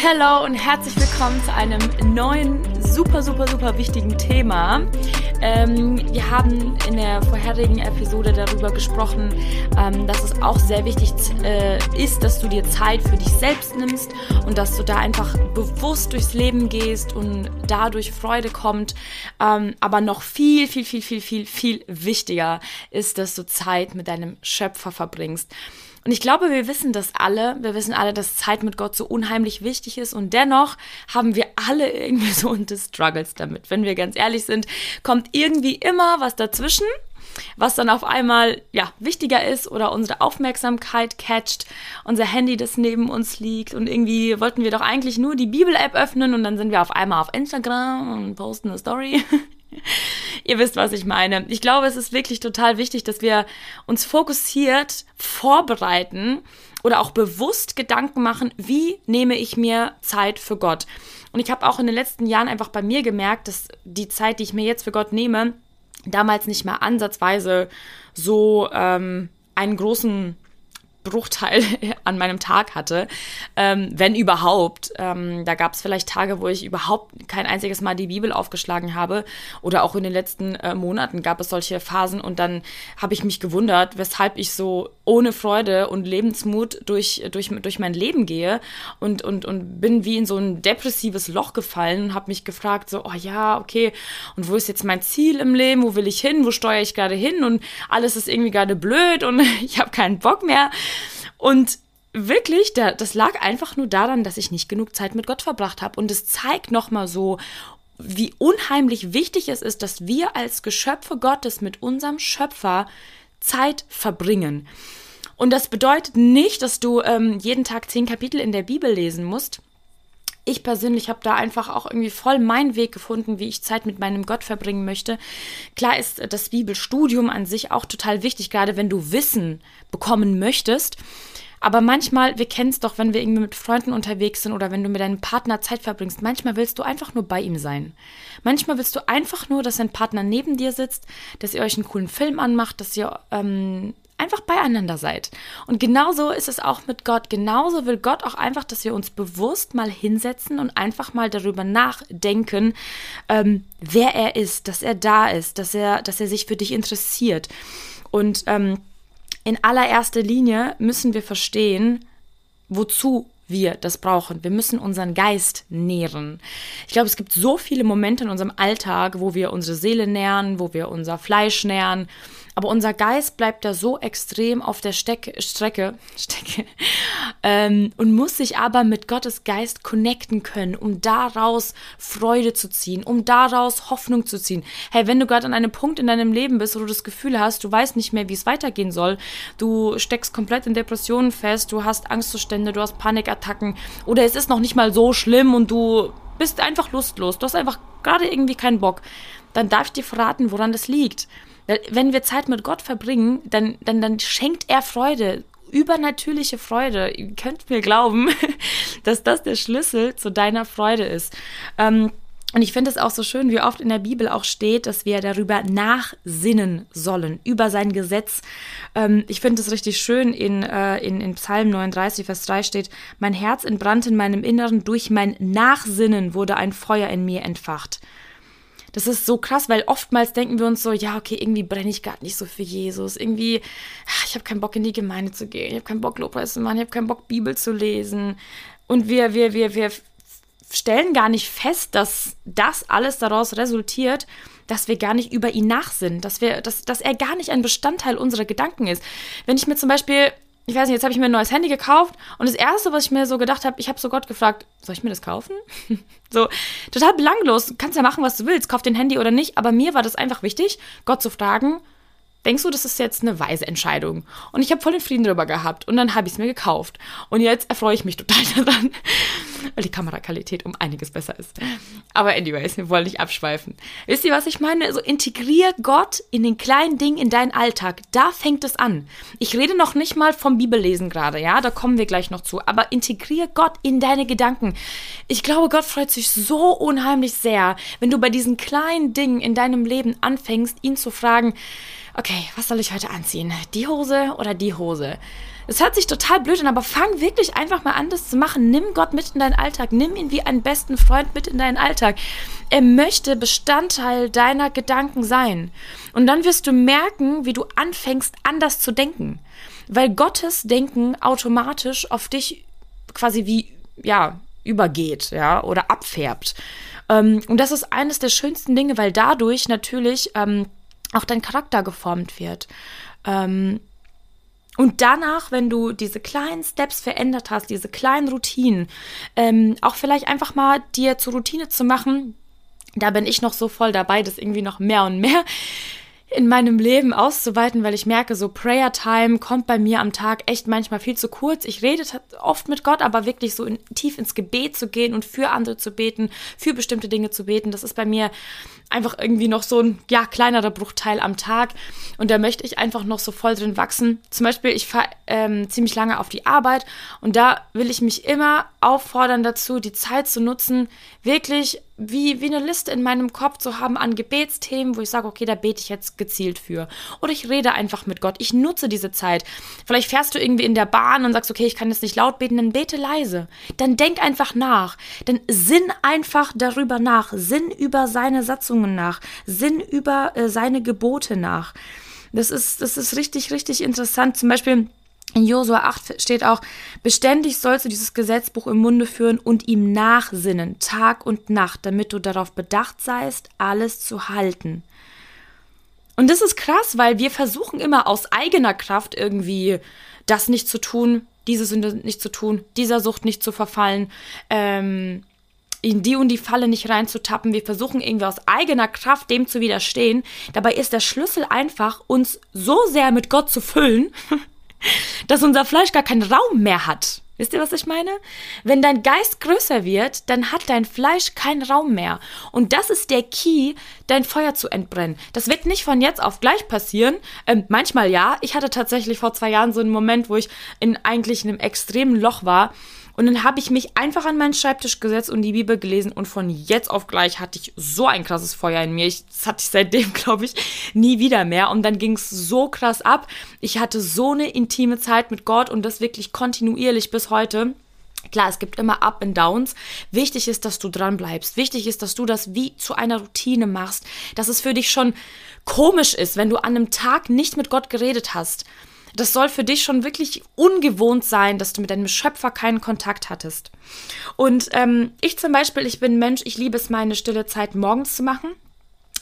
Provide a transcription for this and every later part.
Hallo und herzlich willkommen zu einem neuen, super, super, super wichtigen Thema. Ähm, wir haben in der vorherigen Episode darüber gesprochen, ähm, dass es auch sehr wichtig äh, ist, dass du dir Zeit für dich selbst nimmst und dass du da einfach bewusst durchs Leben gehst und dadurch Freude kommt. Ähm, aber noch viel, viel, viel, viel, viel, viel wichtiger ist, dass du Zeit mit deinem Schöpfer verbringst. Und ich glaube, wir wissen das alle. Wir wissen alle, dass Zeit mit Gott so unheimlich wichtig ist. Und dennoch haben wir alle irgendwie so unsere Struggles damit. Wenn wir ganz ehrlich sind, kommt irgendwie immer was dazwischen, was dann auf einmal, ja, wichtiger ist oder unsere Aufmerksamkeit catcht, unser Handy, das neben uns liegt. Und irgendwie wollten wir doch eigentlich nur die Bibel-App öffnen und dann sind wir auf einmal auf Instagram und posten eine Story. Ihr wisst, was ich meine. Ich glaube, es ist wirklich total wichtig, dass wir uns fokussiert vorbereiten oder auch bewusst Gedanken machen, wie nehme ich mir Zeit für Gott. Und ich habe auch in den letzten Jahren einfach bei mir gemerkt, dass die Zeit, die ich mir jetzt für Gott nehme, damals nicht mehr ansatzweise so ähm, einen großen Bruchteil an meinem Tag hatte, ähm, wenn überhaupt. Ähm, da gab es vielleicht Tage, wo ich überhaupt kein einziges Mal die Bibel aufgeschlagen habe oder auch in den letzten äh, Monaten gab es solche Phasen und dann habe ich mich gewundert, weshalb ich so ohne Freude und Lebensmut durch, durch, durch mein Leben gehe und, und, und bin wie in so ein depressives Loch gefallen und habe mich gefragt, so, oh ja, okay, und wo ist jetzt mein Ziel im Leben, wo will ich hin, wo steuere ich gerade hin und alles ist irgendwie gerade blöd und ich habe keinen Bock mehr. Und wirklich, das lag einfach nur daran, dass ich nicht genug Zeit mit Gott verbracht habe. Und es zeigt nochmal so, wie unheimlich wichtig es ist, dass wir als Geschöpfe Gottes mit unserem Schöpfer Zeit verbringen. Und das bedeutet nicht, dass du ähm, jeden Tag zehn Kapitel in der Bibel lesen musst. Ich persönlich habe da einfach auch irgendwie voll meinen Weg gefunden, wie ich Zeit mit meinem Gott verbringen möchte. Klar ist das Bibelstudium an sich auch total wichtig, gerade wenn du Wissen bekommen möchtest. Aber manchmal, wir kennen es doch, wenn wir irgendwie mit Freunden unterwegs sind oder wenn du mit deinem Partner Zeit verbringst, manchmal willst du einfach nur bei ihm sein. Manchmal willst du einfach nur, dass dein Partner neben dir sitzt, dass ihr euch einen coolen Film anmacht, dass ihr ähm, einfach beieinander seid. Und genauso ist es auch mit Gott. Genauso will Gott auch einfach, dass wir uns bewusst mal hinsetzen und einfach mal darüber nachdenken, ähm, wer er ist, dass er da ist, dass er, dass er sich für dich interessiert. Und ähm, in allererster Linie müssen wir verstehen, wozu wir das brauchen. Wir müssen unseren Geist nähren. Ich glaube, es gibt so viele Momente in unserem Alltag, wo wir unsere Seele nähren, wo wir unser Fleisch nähren aber unser Geist bleibt da so extrem auf der Steck Strecke, Stecke ähm, und muss sich aber mit Gottes Geist connecten können, um daraus Freude zu ziehen, um daraus Hoffnung zu ziehen. Hey, wenn du gerade an einem Punkt in deinem Leben bist, wo du das Gefühl hast, du weißt nicht mehr, wie es weitergehen soll, du steckst komplett in Depressionen fest, du hast Angstzustände, du hast Panikattacken oder es ist noch nicht mal so schlimm und du bist einfach lustlos, du hast einfach gerade irgendwie keinen Bock, dann darf ich dir verraten, woran das liegt. Wenn wir Zeit mit Gott verbringen, dann, dann, dann schenkt er Freude, übernatürliche Freude. Ihr könnt mir glauben, dass das der Schlüssel zu deiner Freude ist. Ähm, und ich finde es auch so schön, wie oft in der Bibel auch steht, dass wir darüber nachsinnen sollen, über sein Gesetz. Ähm, ich finde es richtig schön, in, äh, in, in Psalm 39, Vers 3 steht, mein Herz entbrannte in meinem Inneren, durch mein Nachsinnen wurde ein Feuer in mir entfacht. Das ist so krass, weil oftmals denken wir uns so, ja, okay, irgendwie brenne ich gerade nicht so für Jesus. Irgendwie, ah, ich habe keinen Bock in die Gemeinde zu gehen, ich habe keinen Bock Lobpreis zu machen, ich habe keinen Bock Bibel zu lesen. Und wir, wir, wir, wir stellen gar nicht fest, dass das alles daraus resultiert, dass wir gar nicht über ihn nachsinnen, dass wir, dass, dass er gar nicht ein Bestandteil unserer Gedanken ist. Wenn ich mir zum Beispiel ich weiß nicht, jetzt habe ich mir ein neues Handy gekauft und das erste, was ich mir so gedacht habe, ich habe so Gott gefragt, soll ich mir das kaufen? so, total belanglos. Du kannst ja machen, was du willst, kauf den Handy oder nicht, aber mir war das einfach wichtig, Gott zu fragen, denkst du, das ist jetzt eine weise Entscheidung? Und ich habe voll den Frieden darüber gehabt und dann habe ich es mir gekauft. Und jetzt erfreue ich mich total daran, weil die Kameraqualität um einiges besser ist. Aber anyways, wir wollen nicht abschweifen. Wisst ihr, was ich meine? Also integrier Gott in den kleinen Dingen in deinen Alltag. Da fängt es an. Ich rede noch nicht mal vom Bibellesen gerade, ja, da kommen wir gleich noch zu. Aber integrier Gott in deine Gedanken. Ich glaube, Gott freut sich so unheimlich sehr, wenn du bei diesen kleinen Dingen in deinem Leben anfängst, ihn zu fragen, okay, was soll ich heute anziehen? Die Hose oder die Hose? Es hört sich total blöd an, aber fang wirklich einfach mal an, das zu machen. Nimm Gott mit in deinen Alltag. Nimm ihn wie einen besten Freund mit in deinen Alltag. Er möchte Bestandteil deiner Gedanken sein. Und dann wirst du merken, wie du anfängst, anders zu denken. Weil Gottes Denken automatisch auf dich quasi wie, ja, übergeht, ja, oder abfärbt. Ähm, und das ist eines der schönsten Dinge, weil dadurch natürlich ähm, auch dein Charakter geformt wird. Ähm, und danach, wenn du diese kleinen Steps verändert hast, diese kleinen Routinen, ähm, auch vielleicht einfach mal dir zur Routine zu machen, da bin ich noch so voll dabei, das irgendwie noch mehr und mehr in meinem Leben auszuweiten, weil ich merke, so Prayer Time kommt bei mir am Tag echt manchmal viel zu kurz. Ich rede oft mit Gott, aber wirklich so in, tief ins Gebet zu gehen und für andere zu beten, für bestimmte Dinge zu beten, das ist bei mir einfach irgendwie noch so ein, ja, kleinerer Bruchteil am Tag. Und da möchte ich einfach noch so voll drin wachsen. Zum Beispiel, ich fahre ähm, ziemlich lange auf die Arbeit und da will ich mich immer auffordern dazu, die Zeit zu nutzen, wirklich wie, wie eine Liste in meinem Kopf zu haben an Gebetsthemen, wo ich sage, okay, da bete ich jetzt gezielt für. Oder ich rede einfach mit Gott. Ich nutze diese Zeit. Vielleicht fährst du irgendwie in der Bahn und sagst, okay, ich kann jetzt nicht laut beten, dann bete leise. Dann denk einfach nach. Dann sinn einfach darüber nach. Sinn über seine Satzungen nach. Sinn über äh, seine Gebote nach. Das ist, das ist richtig, richtig interessant. Zum Beispiel, in Josua 8 steht auch, beständig sollst du dieses Gesetzbuch im Munde führen und ihm nachsinnen, Tag und Nacht, damit du darauf bedacht seist, alles zu halten. Und das ist krass, weil wir versuchen immer aus eigener Kraft irgendwie das nicht zu tun, diese Sünde nicht zu tun, dieser Sucht nicht zu verfallen, ähm, in die und die Falle nicht reinzutappen. Wir versuchen irgendwie aus eigener Kraft dem zu widerstehen. Dabei ist der Schlüssel einfach, uns so sehr mit Gott zu füllen, dass unser Fleisch gar keinen Raum mehr hat. Wisst ihr, was ich meine? Wenn dein Geist größer wird, dann hat dein Fleisch keinen Raum mehr. Und das ist der Key, dein Feuer zu entbrennen. Das wird nicht von jetzt auf gleich passieren. Ähm, manchmal ja. Ich hatte tatsächlich vor zwei Jahren so einen Moment, wo ich in eigentlich einem extremen Loch war und dann habe ich mich einfach an meinen Schreibtisch gesetzt und die Bibel gelesen und von jetzt auf gleich hatte ich so ein krasses Feuer in mir. Ich, das hatte ich seitdem, glaube ich, nie wieder mehr. Und dann ging es so krass ab. Ich hatte so eine intime Zeit mit Gott und das wirklich kontinuierlich bis heute. Klar, es gibt immer Up and Downs. Wichtig ist, dass du dran bleibst. Wichtig ist, dass du das wie zu einer Routine machst. Dass es für dich schon komisch ist, wenn du an einem Tag nicht mit Gott geredet hast. Das soll für dich schon wirklich ungewohnt sein, dass du mit deinem Schöpfer keinen Kontakt hattest. Und ähm, ich zum Beispiel, ich bin Mensch, ich liebe es, meine stille Zeit morgens zu machen.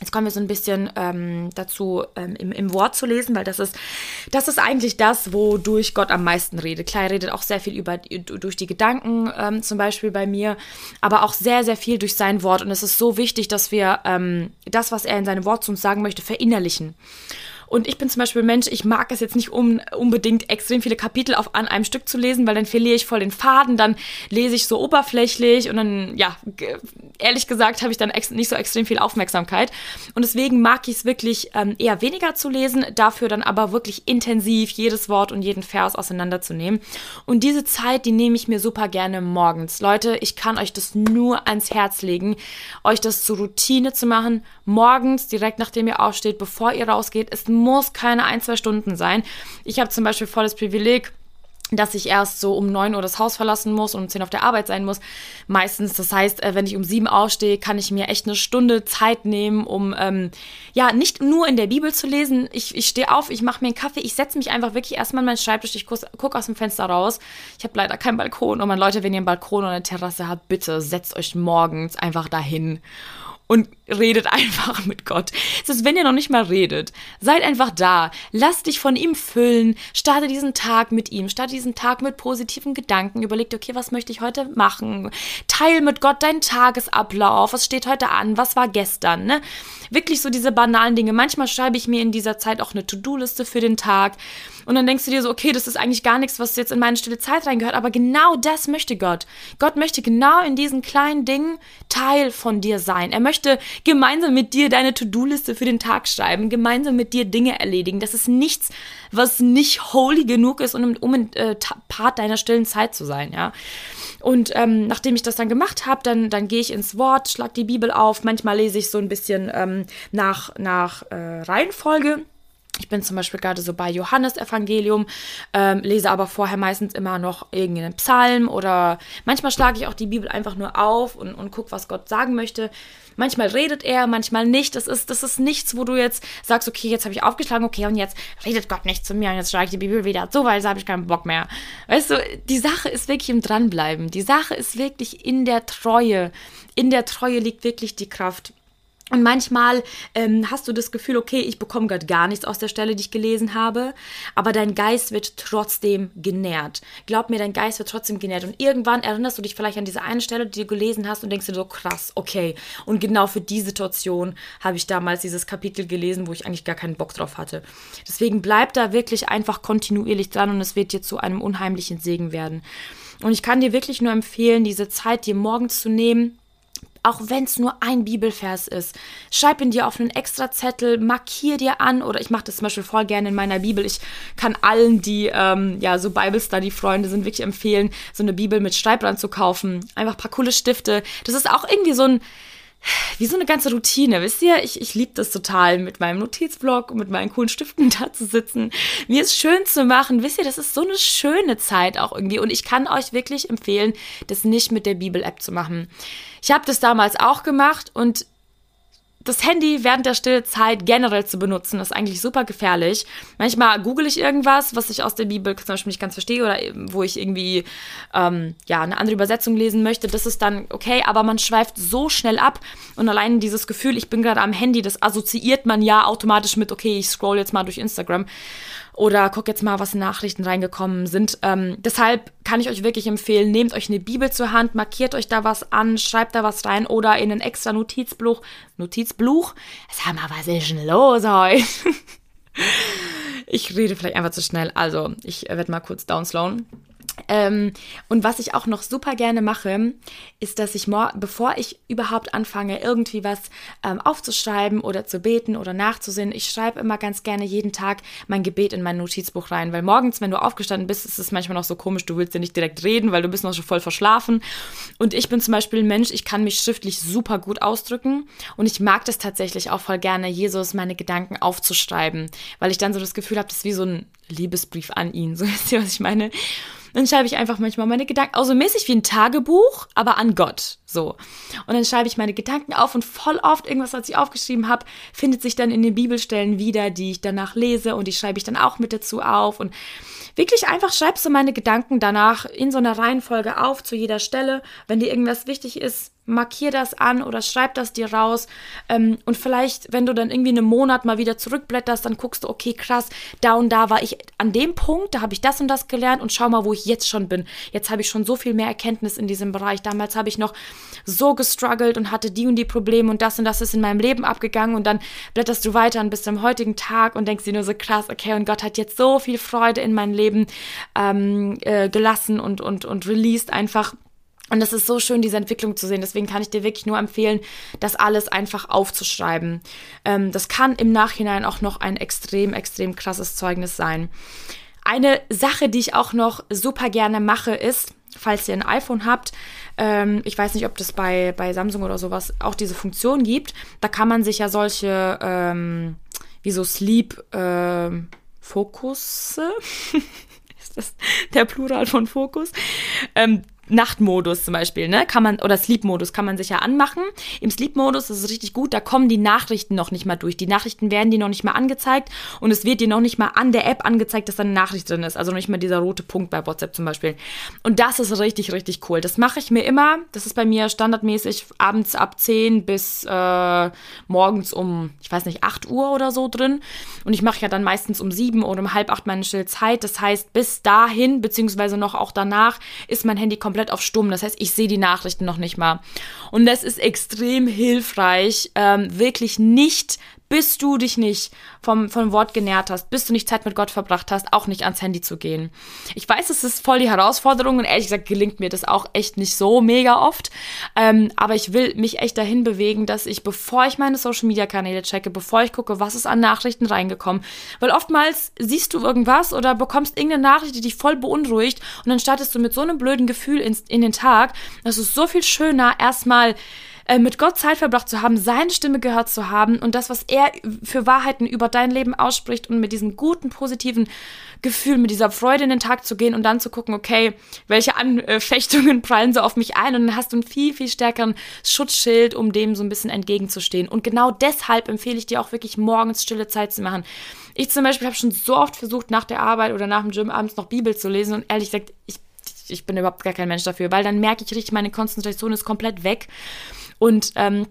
Jetzt kommen wir so ein bisschen ähm, dazu, ähm, im, im, Wort zu lesen, weil das ist, das ist eigentlich das, wodurch Gott am meisten redet. Klar, er redet auch sehr viel über, durch die Gedanken, ähm, zum Beispiel bei mir, aber auch sehr, sehr viel durch sein Wort. Und es ist so wichtig, dass wir ähm, das, was er in seinem Wort zu uns sagen möchte, verinnerlichen. Und ich bin zum Beispiel Mensch, ich mag es jetzt nicht um, unbedingt extrem viele Kapitel auf, an einem Stück zu lesen, weil dann verliere ich voll den Faden, dann lese ich so oberflächlich und dann, ja, ehrlich gesagt habe ich dann nicht so extrem viel Aufmerksamkeit. Und deswegen mag ich es wirklich ähm, eher weniger zu lesen, dafür dann aber wirklich intensiv jedes Wort und jeden Vers auseinanderzunehmen. Und diese Zeit, die nehme ich mir super gerne morgens. Leute, ich kann euch das nur ans Herz legen, euch das zur Routine zu machen, morgens, direkt nachdem ihr aufsteht, bevor ihr rausgeht. Es muss keine ein, zwei Stunden sein. Ich habe zum Beispiel volles Privileg, dass ich erst so um 9 Uhr das Haus verlassen muss und um 10 auf der Arbeit sein muss. Meistens, das heißt, äh, wenn ich um 7 aufstehe, kann ich mir echt eine Stunde Zeit nehmen, um ähm, ja nicht nur in der Bibel zu lesen. Ich, ich stehe auf, ich mache mir einen Kaffee, ich setze mich einfach wirklich erstmal an meinen Schreibtisch, ich gucke aus dem Fenster raus. Ich habe leider keinen Balkon. Und meine Leute, wenn ihr einen Balkon oder eine Terrasse habt, bitte setzt euch morgens einfach dahin und redet einfach mit Gott. Es ist, wenn ihr noch nicht mal redet, seid einfach da. Lass dich von ihm füllen. Starte diesen Tag mit ihm. Starte diesen Tag mit positiven Gedanken. Überleg dir, okay, was möchte ich heute machen? Teil mit Gott deinen Tagesablauf. Was steht heute an? Was war gestern? Ne? Wirklich so diese banalen Dinge. Manchmal schreibe ich mir in dieser Zeit auch eine To-Do-Liste für den Tag. Und dann denkst du dir so, okay, das ist eigentlich gar nichts, was jetzt in meine stille Zeit reingehört. Aber genau das möchte Gott. Gott möchte genau in diesen kleinen Dingen Teil von dir sein. Er möchte gemeinsam mit dir deine To-Do-Liste für den Tag schreiben, gemeinsam mit dir Dinge erledigen. Das ist nichts, was nicht holy genug ist, um, um ein äh, Part deiner stillen Zeit zu sein, ja. Und ähm, nachdem ich das dann gemacht habe, dann, dann gehe ich ins Wort, schlag die Bibel auf. Manchmal lese ich so ein bisschen ähm, nach, nach äh, Reihenfolge Ich bin zum Beispiel gerade so bei Johannes Evangelium, ähm, lese aber vorher meistens immer noch irgendeinen Psalm oder manchmal schlage ich auch die Bibel einfach nur auf und, und gucke, was Gott sagen möchte. Manchmal redet er, manchmal nicht. Das ist, das ist nichts, wo du jetzt sagst, okay, jetzt habe ich aufgeschlagen, okay, und jetzt redet Gott nicht zu mir und jetzt schlage ich die Bibel wieder zu, weil jetzt habe ich keinen Bock mehr. Weißt du, die Sache ist wirklich im Dranbleiben. Die Sache ist wirklich in der Treue. In der Treue liegt wirklich die Kraft. Und manchmal ähm, hast du das Gefühl, okay, ich bekomme gerade gar nichts aus der Stelle, die ich gelesen habe, aber dein Geist wird trotzdem genährt. Glaub mir, dein Geist wird trotzdem genährt. Und irgendwann erinnerst du dich vielleicht an diese eine Stelle, die du gelesen hast und denkst dir so, krass, okay. Und genau für die Situation habe ich damals dieses Kapitel gelesen, wo ich eigentlich gar keinen Bock drauf hatte. Deswegen bleib da wirklich einfach kontinuierlich dran und es wird dir zu einem unheimlichen Segen werden. Und ich kann dir wirklich nur empfehlen, diese Zeit dir morgens zu nehmen auch wenn es nur ein Bibelvers ist. Schreib ihn dir auf einen extra Zettel, markier dir an oder ich mache das zum Beispiel voll gerne in meiner Bibel. Ich kann allen, die ähm, ja so Bible Study Freunde sind, wirklich empfehlen, so eine Bibel mit Schreibrand zu kaufen. Einfach ein paar coole Stifte. Das ist auch irgendwie so ein wie so eine ganze Routine, wisst ihr? Ich, ich liebe das total, mit meinem Notizblock und mit meinen coolen Stiften da zu sitzen, mir es schön zu machen. Wisst ihr, das ist so eine schöne Zeit auch irgendwie. Und ich kann euch wirklich empfehlen, das nicht mit der Bibel-App zu machen. Ich habe das damals auch gemacht und das Handy während der Stillezeit generell zu benutzen, ist eigentlich super gefährlich. Manchmal google ich irgendwas, was ich aus der Bibel zum Beispiel nicht ganz verstehe oder wo ich irgendwie ähm, ja, eine andere Übersetzung lesen möchte. Das ist dann okay, aber man schweift so schnell ab und allein dieses Gefühl, ich bin gerade am Handy, das assoziiert man ja automatisch mit, okay, ich scroll jetzt mal durch Instagram oder guck jetzt mal, was in Nachrichten reingekommen sind. Ähm, deshalb kann ich euch wirklich empfehlen, nehmt euch eine Bibel zur Hand, markiert euch da was an, schreibt da was rein oder in einen extra Notizbuch. Notizbuch? Sag mal, was ist denn los heute? ich rede vielleicht einfach zu schnell, also ich werde mal kurz downslowen. Ähm, und was ich auch noch super gerne mache, ist, dass ich, bevor ich überhaupt anfange, irgendwie was ähm, aufzuschreiben oder zu beten oder nachzusehen, ich schreibe immer ganz gerne jeden Tag mein Gebet in mein Notizbuch rein, weil morgens, wenn du aufgestanden bist, ist es manchmal noch so komisch, du willst ja nicht direkt reden, weil du bist noch schon voll verschlafen. Und ich bin zum Beispiel ein Mensch, ich kann mich schriftlich super gut ausdrücken und ich mag das tatsächlich auch voll gerne, Jesus meine Gedanken aufzuschreiben, weil ich dann so das Gefühl habe, das ist wie so ein Liebesbrief an ihn. So wisst ihr, was ich meine? Dann schreibe ich einfach manchmal meine Gedanken, auch so mäßig wie ein Tagebuch, aber an Gott. So. Und dann schreibe ich meine Gedanken auf und voll oft irgendwas, was ich aufgeschrieben habe, findet sich dann in den Bibelstellen wieder, die ich danach lese und die schreibe ich dann auch mit dazu auf. Und wirklich einfach schreibst du meine Gedanken danach in so einer Reihenfolge auf zu jeder Stelle. Wenn dir irgendwas wichtig ist, markier das an oder schreib das dir raus. Ähm, und vielleicht, wenn du dann irgendwie einen Monat mal wieder zurückblätterst, dann guckst du, okay, krass, da und da war ich an dem Punkt, da habe ich das und das gelernt und schau mal, wo ich jetzt schon bin. Jetzt habe ich schon so viel mehr Erkenntnis in diesem Bereich. Damals habe ich noch so gestruggelt und hatte die und die Probleme und das und das ist in meinem Leben abgegangen und dann blätterst du weiter und bis zum heutigen Tag und denkst dir nur so krass, okay, und Gott hat jetzt so viel Freude in mein Leben ähm, äh, gelassen und, und, und released einfach. Und es ist so schön, diese Entwicklung zu sehen. Deswegen kann ich dir wirklich nur empfehlen, das alles einfach aufzuschreiben. Ähm, das kann im Nachhinein auch noch ein extrem, extrem krasses Zeugnis sein. Eine Sache, die ich auch noch super gerne mache, ist, falls ihr ein iPhone habt, ähm, ich weiß nicht, ob das bei, bei Samsung oder sowas auch diese Funktion gibt. Da kann man sich ja solche, ähm, wie so Sleep, ähm, Fokusse, ist das der Plural von Fokus? Ähm, Nachtmodus zum Beispiel, ne, kann man, oder Sleep-Modus kann man sich ja anmachen. Im Sleep-Modus ist es richtig gut, da kommen die Nachrichten noch nicht mal durch. Die Nachrichten werden dir noch nicht mal angezeigt und es wird dir noch nicht mal an der App angezeigt, dass da eine Nachricht drin ist. Also noch nicht mal dieser rote Punkt bei WhatsApp zum Beispiel. Und das ist richtig, richtig cool. Das mache ich mir immer. Das ist bei mir standardmäßig abends ab 10 bis äh, morgens um, ich weiß nicht, 8 Uhr oder so drin. Und ich mache ja dann meistens um 7 oder um halb 8 meine Stillzeit. Das heißt, bis dahin, beziehungsweise noch auch danach, ist mein Handy komplett komplett auf Stumm. Das heißt, ich sehe die Nachrichten noch nicht mal. Und das ist extrem hilfreich, ähm, wirklich nicht bis du dich nicht vom, vom Wort genährt hast, bis du nicht Zeit mit Gott verbracht hast, auch nicht ans Handy zu gehen. Ich weiß, es ist voll die Herausforderung und ehrlich gesagt gelingt mir das auch echt nicht so mega oft. Ähm, aber ich will mich echt dahin bewegen, dass ich, bevor ich meine Social Media Kanäle checke, bevor ich gucke, was ist an Nachrichten reingekommen, weil oftmals siehst du irgendwas oder bekommst irgendeine Nachricht, die dich voll beunruhigt und dann startest du mit so einem blöden Gefühl in, in den Tag. Das ist so viel schöner, erstmal äh, mit Gott Zeit verbracht zu haben, seine Stimme gehört zu haben und das, was er für Wahrheiten über dein Leben ausspricht und mit diesem guten, positiven Gefühl, mit dieser Freude in den Tag zu gehen und dann zu gucken, okay, welche Anfechtungen prallen so auf mich ein und dann hast du einen viel, viel stärkeren Schutzschild, um dem so ein bisschen entgegenzustehen. Und genau deshalb empfehle ich dir auch wirklich morgens stille Zeit zu machen. Ich zum Beispiel habe schon so oft versucht, nach der Arbeit oder nach dem Gym abends noch Bibel zu lesen und ehrlich gesagt, ich ich bin überhaupt gar kein Mensch dafür, weil dann merke ich richtig, meine Konzentration ist komplett weg. Und ähm,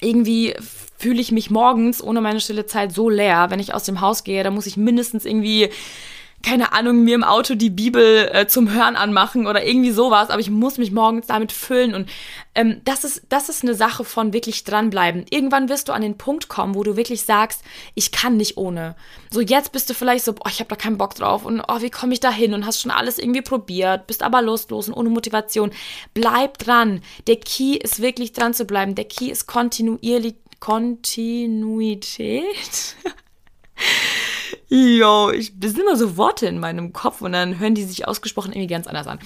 irgendwie fühle ich mich morgens ohne meine stille Zeit so leer, wenn ich aus dem Haus gehe. Da muss ich mindestens irgendwie keine Ahnung, mir im Auto die Bibel äh, zum Hören anmachen oder irgendwie sowas, aber ich muss mich morgens damit füllen und ähm, das ist das ist eine Sache von wirklich dranbleiben. Irgendwann wirst du an den Punkt kommen, wo du wirklich sagst, ich kann nicht ohne. So jetzt bist du vielleicht so, boah, ich habe da keinen Bock drauf und oh, wie komme ich da hin und hast schon alles irgendwie probiert, bist aber lustlos und ohne Motivation. Bleib dran. Der Key ist wirklich dran zu bleiben. Der Key ist kontinuierlich Kontinuität. Jo, ich, das sind immer so Worte in meinem Kopf und dann hören die sich ausgesprochen irgendwie ganz anders an.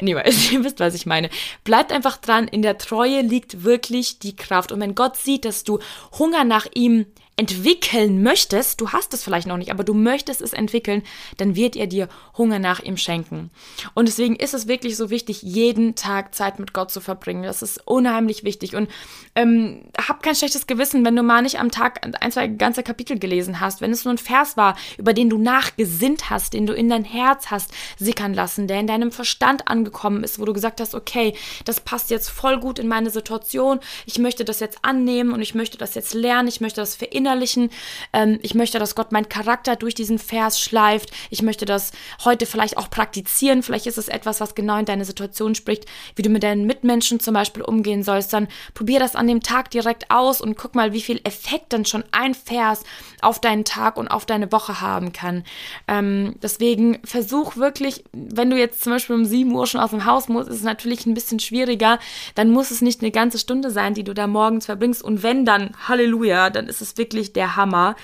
Anyways, ihr wisst, was ich meine. Bleibt einfach dran, in der Treue liegt wirklich die Kraft. Und wenn Gott sieht, dass du Hunger nach ihm entwickeln möchtest, du hast es vielleicht noch nicht, aber du möchtest es entwickeln, dann wird er dir Hunger nach ihm schenken. Und deswegen ist es wirklich so wichtig, jeden Tag Zeit mit Gott zu verbringen. Das ist unheimlich wichtig. Und ähm, hab kein schlechtes Gewissen, wenn du mal nicht am Tag ein, zwei ganze Kapitel gelesen hast, wenn es nur ein Vers war, über den du nachgesinnt hast, den du in dein Herz hast sickern lassen, der in deinem Verstand angekommen ist, wo du gesagt hast, okay, das passt jetzt voll gut in meine Situation, ich möchte das jetzt annehmen und ich möchte das jetzt lernen, ich möchte das verinnerlichen verinnerlichen. Ähm, ich möchte, dass Gott meinen Charakter durch diesen Vers schleift. Ich möchte das heute vielleicht auch praktizieren. Vielleicht ist es etwas, was genau in deine Situation spricht, wie du mit deinen Mitmenschen zum Beispiel umgehen sollst. Dann probier das an dem Tag direkt aus und guck mal, wie viel Effekt dann schon ein Vers auf deinen Tag und auf deine Woche haben kann. Ähm, deswegen versuch wirklich, wenn du jetzt zum Beispiel um 7 Uhr schon aus dem Haus musst, ist es natürlich ein bisschen schwieriger. Dann muss es nicht eine ganze Stunde sein, die du da morgens verbringst. Und wenn dann, Halleluja, dann ist es wirklich wirklich der Hammer.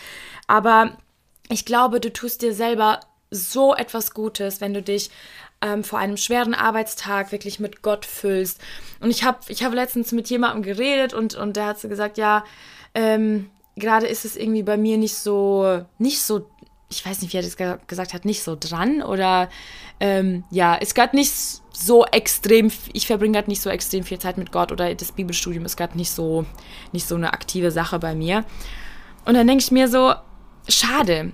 Aber ich glaube, du tust dir selber so etwas Gutes, wenn du dich ähm, vor einem schweren Arbeitstag wirklich mit Gott füllst. Und ich habe ich hab letztens mit jemandem geredet und, und der hat so gesagt, ja, ähm, gerade ist es irgendwie bei mir nicht so, nicht so, ich weiß nicht, wie er das gesagt hat, nicht so dran oder ähm, ja, ist gerade nicht so extrem, ich verbringe gerade nicht so extrem viel Zeit mit Gott oder das Bibelstudium ist gerade nicht so, nicht so eine aktive Sache bei mir. Und dann denke ich mir so, schade,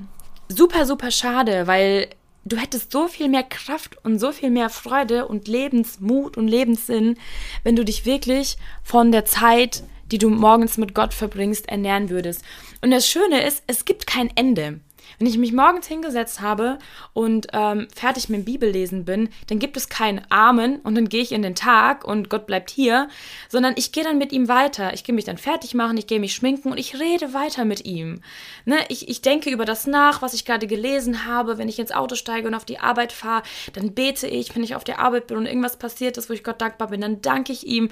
super, super schade, weil du hättest so viel mehr Kraft und so viel mehr Freude und Lebensmut und Lebenssinn, wenn du dich wirklich von der Zeit, die du morgens mit Gott verbringst, ernähren würdest. Und das Schöne ist, es gibt kein Ende. Wenn ich mich morgens hingesetzt habe und ähm, fertig mit dem Bibellesen bin, dann gibt es kein Amen und dann gehe ich in den Tag und Gott bleibt hier, sondern ich gehe dann mit ihm weiter. Ich gehe mich dann fertig machen, ich gehe mich schminken und ich rede weiter mit ihm. Ne? Ich, ich denke über das nach, was ich gerade gelesen habe. Wenn ich ins Auto steige und auf die Arbeit fahre, dann bete ich. Wenn ich auf der Arbeit bin und irgendwas passiert ist, wo ich Gott dankbar bin, dann danke ich ihm.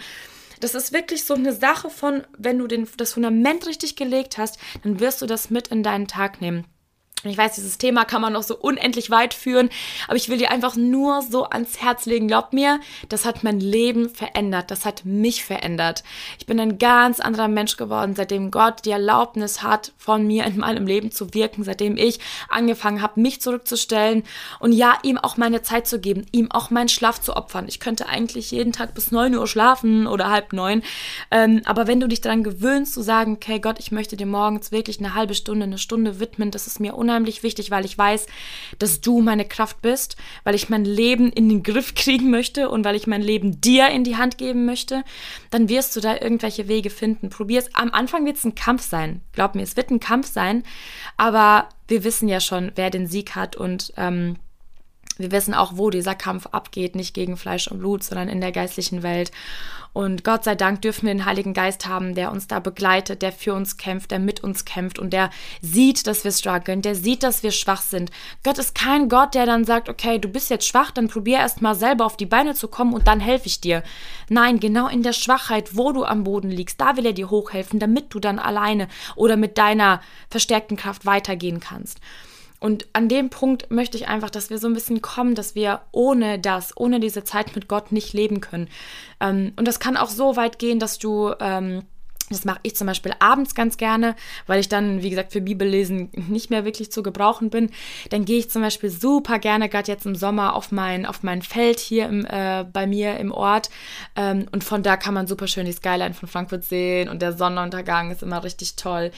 Das ist wirklich so eine Sache von, wenn du den, das Fundament richtig gelegt hast, dann wirst du das mit in deinen Tag nehmen. Ich weiß, dieses Thema kann man noch so unendlich weit führen, aber ich will dir einfach nur so ans Herz legen. Glaub mir, das hat mein Leben verändert. Das hat mich verändert. Ich bin ein ganz anderer Mensch geworden, seitdem Gott die Erlaubnis hat, von mir in meinem Leben zu wirken, seitdem ich angefangen habe, mich zurückzustellen und ja, ihm auch meine Zeit zu geben, ihm auch meinen Schlaf zu opfern. Ich könnte eigentlich jeden Tag bis neun Uhr schlafen oder halb neun. Ähm, aber wenn du dich daran gewöhnst, zu sagen, okay, Gott, ich möchte dir morgens wirklich eine halbe Stunde, eine Stunde widmen, das ist mir unheimlich unheimlich wichtig, weil ich weiß, dass du meine Kraft bist, weil ich mein Leben in den Griff kriegen möchte und weil ich mein Leben dir in die Hand geben möchte, dann wirst du da irgendwelche Wege finden. Probier es. Am Anfang wird es ein Kampf sein. Glaub mir, es wird ein Kampf sein, aber wir wissen ja schon, wer den Sieg hat und ähm, wir wissen auch, wo dieser Kampf abgeht, nicht gegen Fleisch und Blut, sondern in der geistlichen Welt. Und Gott sei Dank dürfen wir den Heiligen Geist haben, der uns da begleitet, der für uns kämpft, der mit uns kämpft und der sieht, dass wir strugglen, der sieht, dass wir schwach sind. Gott ist kein Gott, der dann sagt, okay, du bist jetzt schwach, dann probier erst mal selber auf die Beine zu kommen und dann helfe ich dir. Nein, genau in der Schwachheit, wo du am Boden liegst, da will er dir hochhelfen, damit du dann alleine oder mit deiner verstärkten Kraft weitergehen kannst. Und an dem Punkt möchte ich einfach, dass wir so ein bisschen kommen, dass wir ohne das, ohne diese Zeit mit Gott nicht leben können. Ähm, und das kann auch so weit gehen, dass du ähm, das mache ich zum Beispiel abends ganz gerne, weil ich dann, wie gesagt, für Bibellesen nicht mehr wirklich zu gebrauchen bin. Dann gehe ich zum Beispiel super gerne, gerade jetzt im Sommer, auf mein, auf mein Feld hier im, äh, bei mir im Ort. Ähm, und von da kann man super schön die Skyline von Frankfurt sehen und der Sonnenuntergang ist immer richtig toll.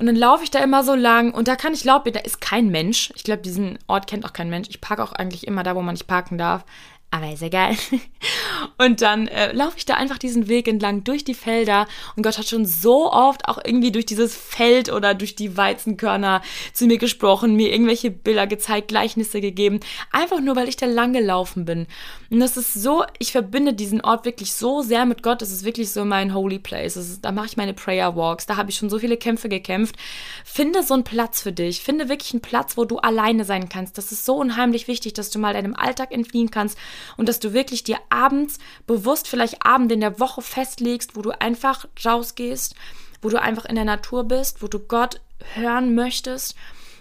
Und dann laufe ich da immer so lang und da kann ich glauben, da ist kein Mensch. Ich glaube, diesen Ort kennt auch kein Mensch. Ich parke auch eigentlich immer da, wo man nicht parken darf aber ist egal. Und dann äh, laufe ich da einfach diesen Weg entlang durch die Felder und Gott hat schon so oft auch irgendwie durch dieses Feld oder durch die Weizenkörner zu mir gesprochen, mir irgendwelche Bilder gezeigt, Gleichnisse gegeben, einfach nur weil ich da lang gelaufen bin. Und das ist so, ich verbinde diesen Ort wirklich so sehr mit Gott, das ist wirklich so mein Holy Place. Ist, da mache ich meine Prayer Walks, da habe ich schon so viele Kämpfe gekämpft. Finde so einen Platz für dich, finde wirklich einen Platz, wo du alleine sein kannst. Das ist so unheimlich wichtig, dass du mal deinem Alltag entfliehen kannst und dass du wirklich dir abends bewusst vielleicht Abend in der Woche festlegst, wo du einfach rausgehst, wo du einfach in der Natur bist, wo du Gott hören möchtest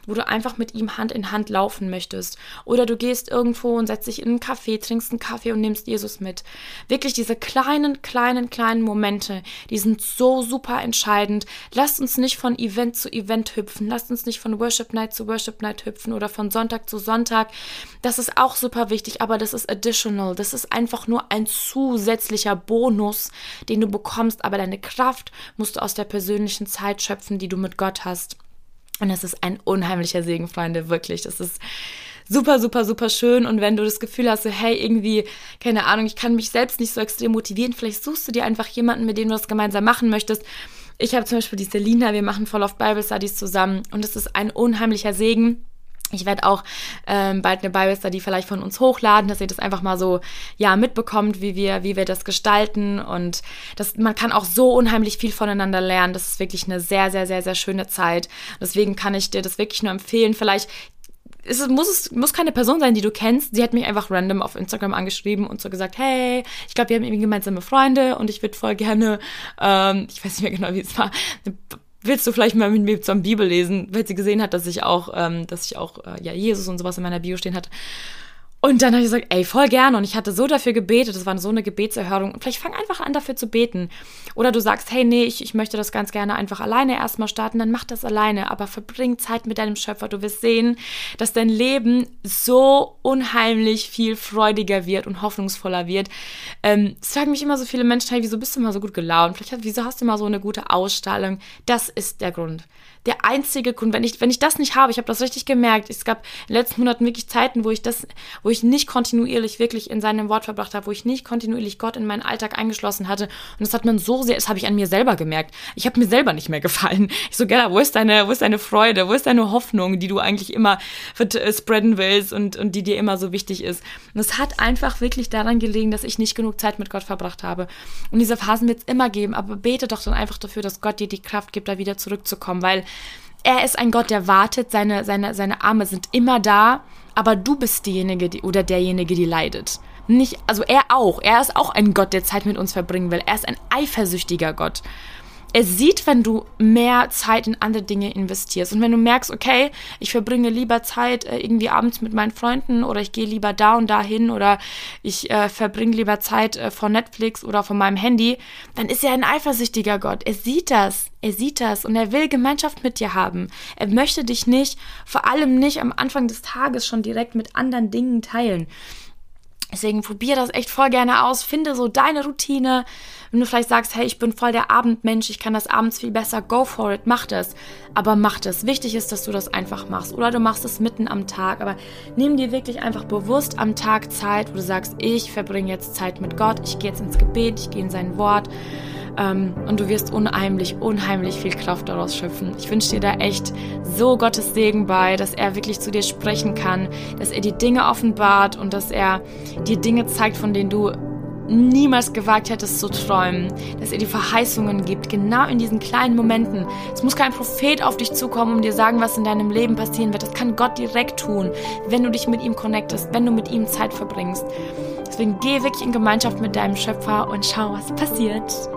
wo du einfach mit ihm Hand in Hand laufen möchtest. Oder du gehst irgendwo und setzt dich in einen Café, trinkst einen Kaffee und nimmst Jesus mit. Wirklich diese kleinen, kleinen, kleinen Momente, die sind so super entscheidend. Lasst uns nicht von Event zu Event hüpfen. Lasst uns nicht von Worship Night zu Worship Night hüpfen oder von Sonntag zu Sonntag. Das ist auch super wichtig, aber das ist additional. Das ist einfach nur ein zusätzlicher Bonus, den du bekommst. Aber deine Kraft musst du aus der persönlichen Zeit schöpfen, die du mit Gott hast. Und es ist ein unheimlicher Segen, Freunde, wirklich. Das ist super, super, super schön. Und wenn du das Gefühl hast, so, hey, irgendwie, keine Ahnung, ich kann mich selbst nicht so extrem motivieren, vielleicht suchst du dir einfach jemanden, mit dem du das gemeinsam machen möchtest. Ich habe zum Beispiel die Selina, wir machen voll oft Bible Studies zusammen und es ist ein unheimlicher Segen. Ich werde auch ähm, bald eine Bible Study vielleicht von uns hochladen, dass ihr das einfach mal so ja mitbekommt, wie wir wie wir das gestalten und das man kann auch so unheimlich viel voneinander lernen. Das ist wirklich eine sehr sehr sehr sehr schöne Zeit. Deswegen kann ich dir das wirklich nur empfehlen. Vielleicht es muss, es muss keine Person sein, die du kennst. Sie hat mich einfach random auf Instagram angeschrieben und so gesagt, hey, ich glaube, wir haben irgendwie gemeinsame Freunde und ich würde voll gerne, ähm, ich weiß nicht mehr genau, wie es war, eine willst du vielleicht mal mit mir zum Bibel lesen, weil sie gesehen hat, dass ich auch, ähm, dass ich auch äh, ja Jesus und sowas in meiner Bio stehen hatte. Und dann habe ich gesagt, ey, voll gerne. Und ich hatte so dafür gebetet, das war so eine Gebetserhörung. Vielleicht fang einfach an, dafür zu beten. Oder du sagst, hey, nee, ich, ich möchte das ganz gerne einfach alleine erstmal starten, dann mach das alleine. Aber verbring Zeit mit deinem Schöpfer. Du wirst sehen, dass dein Leben so unheimlich viel freudiger wird und hoffnungsvoller wird. Ähm, es fragen mich immer so viele Menschen, hey, wieso bist du immer so gut gelaunt? Vielleicht, wieso hast du immer so eine gute Ausstrahlung? Das ist der Grund der einzige Grund, wenn ich, wenn ich das nicht habe, ich habe das richtig gemerkt, es gab in den letzten Monaten wirklich Zeiten, wo ich das, wo ich nicht kontinuierlich wirklich in seinem Wort verbracht habe, wo ich nicht kontinuierlich Gott in meinen Alltag eingeschlossen hatte. Und das hat man so sehr, das habe ich an mir selber gemerkt. Ich habe mir selber nicht mehr gefallen. Ich so, Gella, wo ist deine, wo ist deine Freude, wo ist deine Hoffnung, die du eigentlich immer äh, spreaden willst und, und die dir immer so wichtig ist. Und es hat einfach wirklich daran gelegen, dass ich nicht genug Zeit mit Gott verbracht habe. Und diese Phasen wird es immer geben, aber bete doch dann einfach dafür, dass Gott dir die Kraft gibt, da wieder zurückzukommen, weil er ist ein Gott, der wartet, seine, seine, seine Arme sind immer da, aber du bist diejenige die, oder derjenige, die leidet. Nicht, also er auch. Er ist auch ein Gott, der Zeit mit uns verbringen will. Er ist ein eifersüchtiger Gott er sieht, wenn du mehr Zeit in andere Dinge investierst. Und wenn du merkst, okay, ich verbringe lieber Zeit äh, irgendwie abends mit meinen Freunden oder ich gehe lieber da und da hin oder ich äh, verbringe lieber Zeit äh, vor Netflix oder von meinem Handy, dann ist er ein eifersüchtiger Gott. Er sieht das. Er sieht das und er will Gemeinschaft mit dir haben. Er möchte dich nicht, vor allem nicht am Anfang des Tages schon direkt mit anderen Dingen teilen. Deswegen probier das echt voll gerne aus. Finde so deine Routine. Wenn du vielleicht sagst, hey, ich bin voll der Abendmensch, ich kann das abends viel besser, go for it, mach das. Aber mach das. Wichtig ist, dass du das einfach machst. Oder du machst es mitten am Tag. Aber nimm dir wirklich einfach bewusst am Tag Zeit, wo du sagst, ich verbringe jetzt Zeit mit Gott, ich gehe jetzt ins Gebet, ich gehe in sein Wort. Ähm, und du wirst unheimlich, unheimlich viel Kraft daraus schöpfen. Ich wünsche dir da echt so Gottes Segen bei, dass er wirklich zu dir sprechen kann, dass er dir Dinge offenbart und dass er dir Dinge zeigt, von denen du niemals gewagt hättest zu träumen, dass er dir Verheißungen gibt, genau in diesen kleinen Momenten. Es muss kein Prophet auf dich zukommen und dir sagen, was in deinem Leben passieren wird. Das kann Gott direkt tun, wenn du dich mit ihm connectest, wenn du mit ihm Zeit verbringst. Deswegen geh wirklich in Gemeinschaft mit deinem Schöpfer und schau, was passiert.